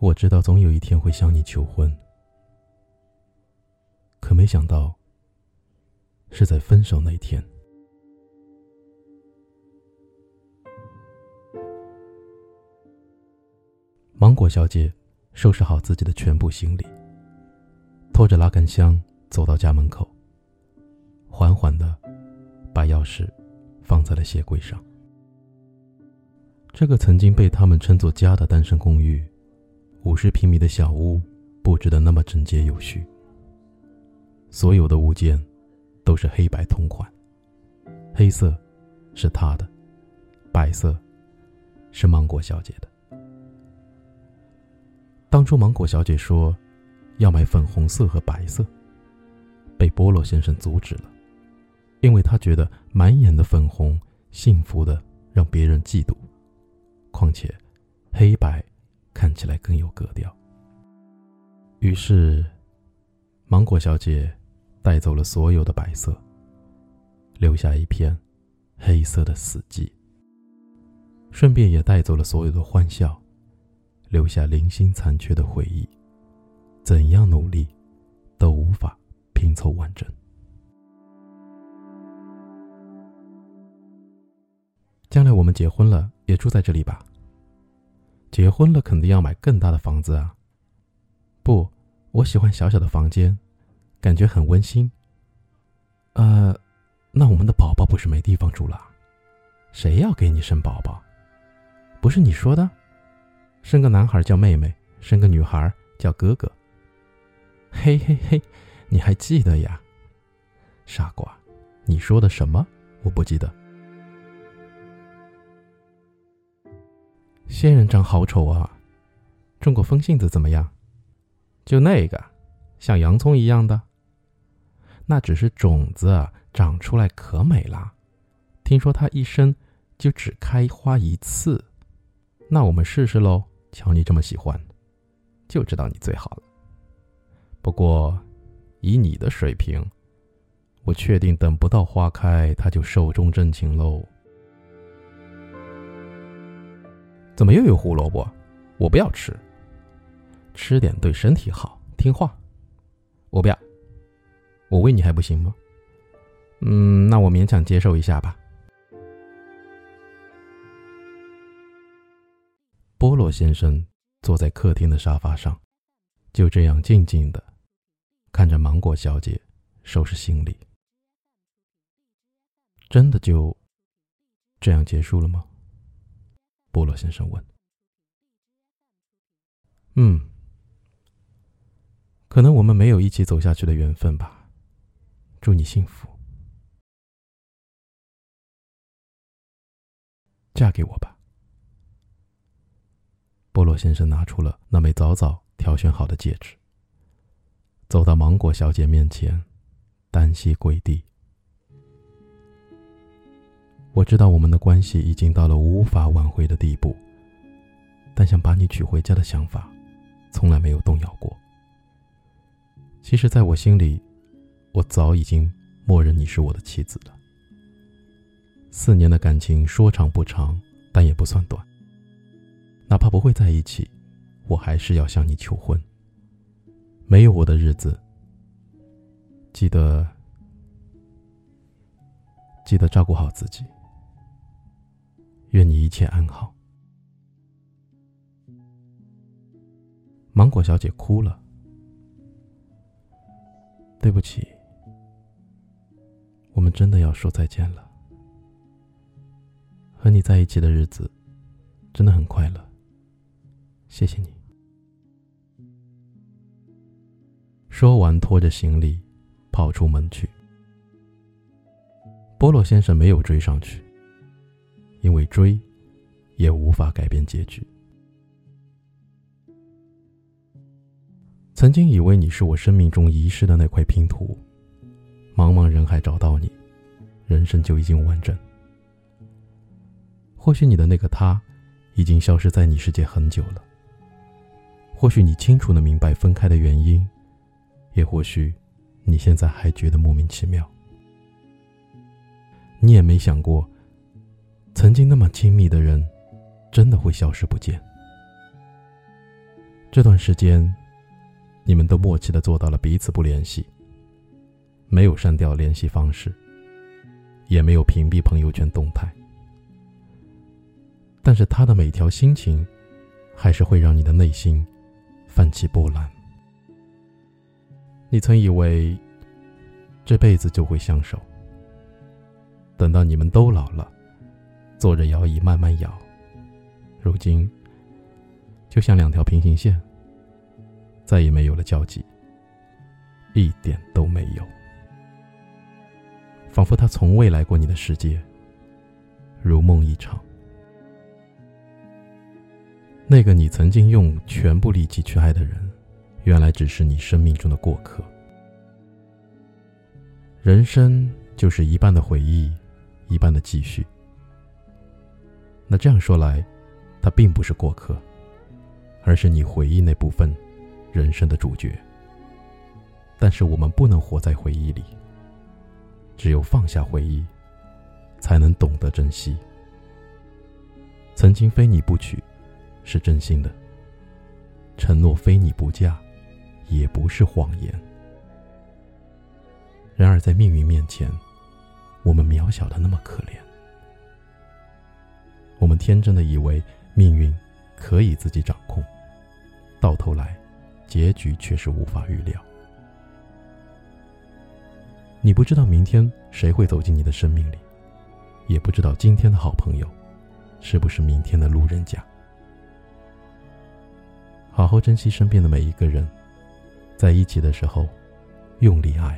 我知道总有一天会向你求婚，可没想到是在分手那天。芒果小姐收拾好自己的全部行李，拖着拉杆箱走到家门口，缓缓的把钥匙放在了鞋柜上。这个曾经被他们称作家的单身公寓。五十平米的小屋布置的那么整洁有序，所有的物件都是黑白同款。黑色是他的，白色是芒果小姐的。当初芒果小姐说要买粉红色和白色，被菠萝先生阻止了，因为他觉得满眼的粉红幸福的让别人嫉妒，况且黑白。看起来更有格调。于是，芒果小姐带走了所有的白色，留下一片黑色的死寂。顺便也带走了所有的欢笑，留下零星残缺的回忆。怎样努力，都无法拼凑完整。将来我们结婚了，也住在这里吧。结婚了，肯定要买更大的房子啊！不，我喜欢小小的房间，感觉很温馨。呃，那我们的宝宝不是没地方住了？谁要给你生宝宝？不是你说的，生个男孩叫妹妹，生个女孩叫哥哥。嘿嘿嘿，你还记得呀？傻瓜，你说的什么？我不记得。仙人掌好丑啊！种过风信子怎么样？就那个，像洋葱一样的。那只是种子长出来可美了。听说它一生就只开花一次。那我们试试喽。瞧你这么喜欢，就知道你最好了。不过，以你的水平，我确定等不到花开，它就寿终正寝喽。怎么又有胡萝卜？我不要吃。吃点对身体好，听话。我不要。我喂你还不行吗？嗯，那我勉强接受一下吧。菠萝先生坐在客厅的沙发上，就这样静静的看着芒果小姐收拾行李。真的就这样结束了吗？波洛先生问：“嗯，可能我们没有一起走下去的缘分吧。祝你幸福，嫁给我吧。”波洛先生拿出了那枚早早挑选好的戒指，走到芒果小姐面前，单膝跪地。我知道我们的关系已经到了无法挽回的地步，但想把你娶回家的想法，从来没有动摇过。其实，在我心里，我早已经默认你是我的妻子了。四年的感情说长不长，但也不算短。哪怕不会在一起，我还是要向你求婚。没有我的日子，记得记得照顾好自己。愿你一切安好。芒果小姐哭了。对不起，我们真的要说再见了。和你在一起的日子真的很快乐，谢谢你。说完，拖着行李跑出门去。波洛先生没有追上去。因为追，也无法改变结局。曾经以为你是我生命中遗失的那块拼图，茫茫人海找到你，人生就已经完整。或许你的那个他，已经消失在你世界很久了。或许你清楚的明白分开的原因，也或许，你现在还觉得莫名其妙。你也没想过。曾经那么亲密的人，真的会消失不见。这段时间，你们都默契的做到了彼此不联系，没有删掉联系方式，也没有屏蔽朋友圈动态。但是他的每条心情，还是会让你的内心泛起波澜。你曾以为这辈子就会相守，等到你们都老了，坐着摇椅慢慢摇，如今就像两条平行线，再也没有了交集，一点都没有，仿佛他从未来过你的世界，如梦一场。那个你曾经用全部力气去爱的人，原来只是你生命中的过客。人生就是一半的回忆，一半的继续。那这样说来，他并不是过客，而是你回忆那部分人生的主角。但是我们不能活在回忆里，只有放下回忆，才能懂得珍惜。曾经非你不娶。是真心的承诺，非你不嫁，也不是谎言。然而，在命运面前，我们渺小的那么可怜。我们天真的以为命运可以自己掌控，到头来，结局却是无法预料。你不知道明天谁会走进你的生命里，也不知道今天的好朋友，是不是明天的路人甲。好好珍惜身边的每一个人，在一起的时候，用力爱；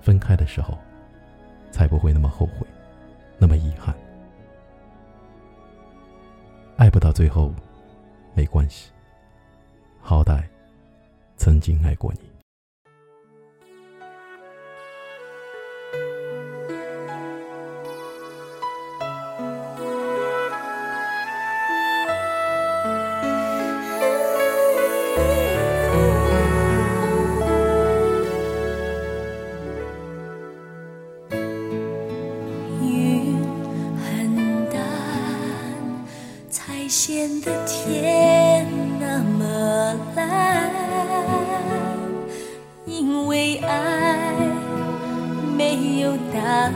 分开的时候，才不会那么后悔，那么遗憾。爱不到最后，没关系，好歹曾经爱过你。显得天那么蓝，因为爱没有答案，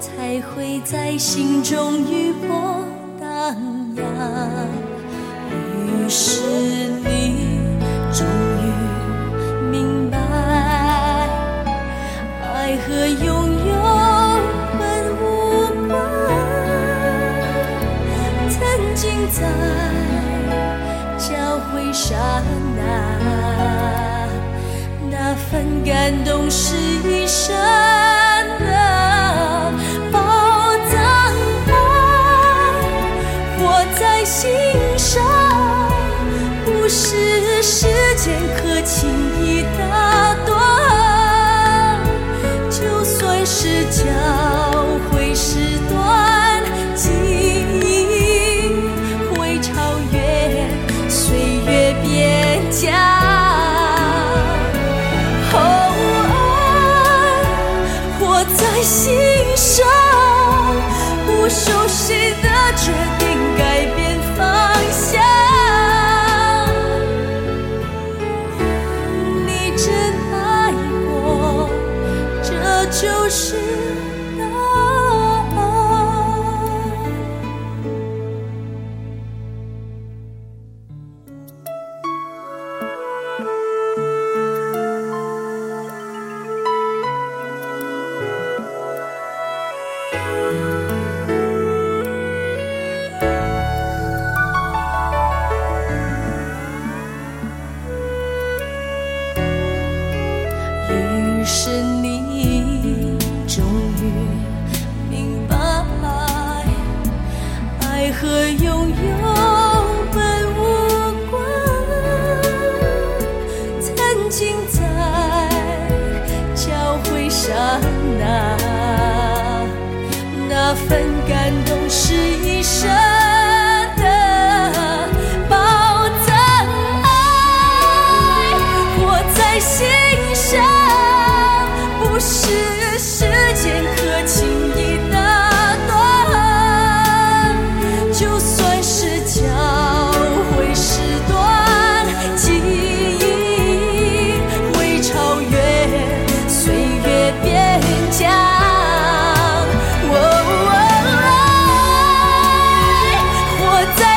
才会在心中余波荡漾。于是你一是。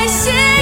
谢。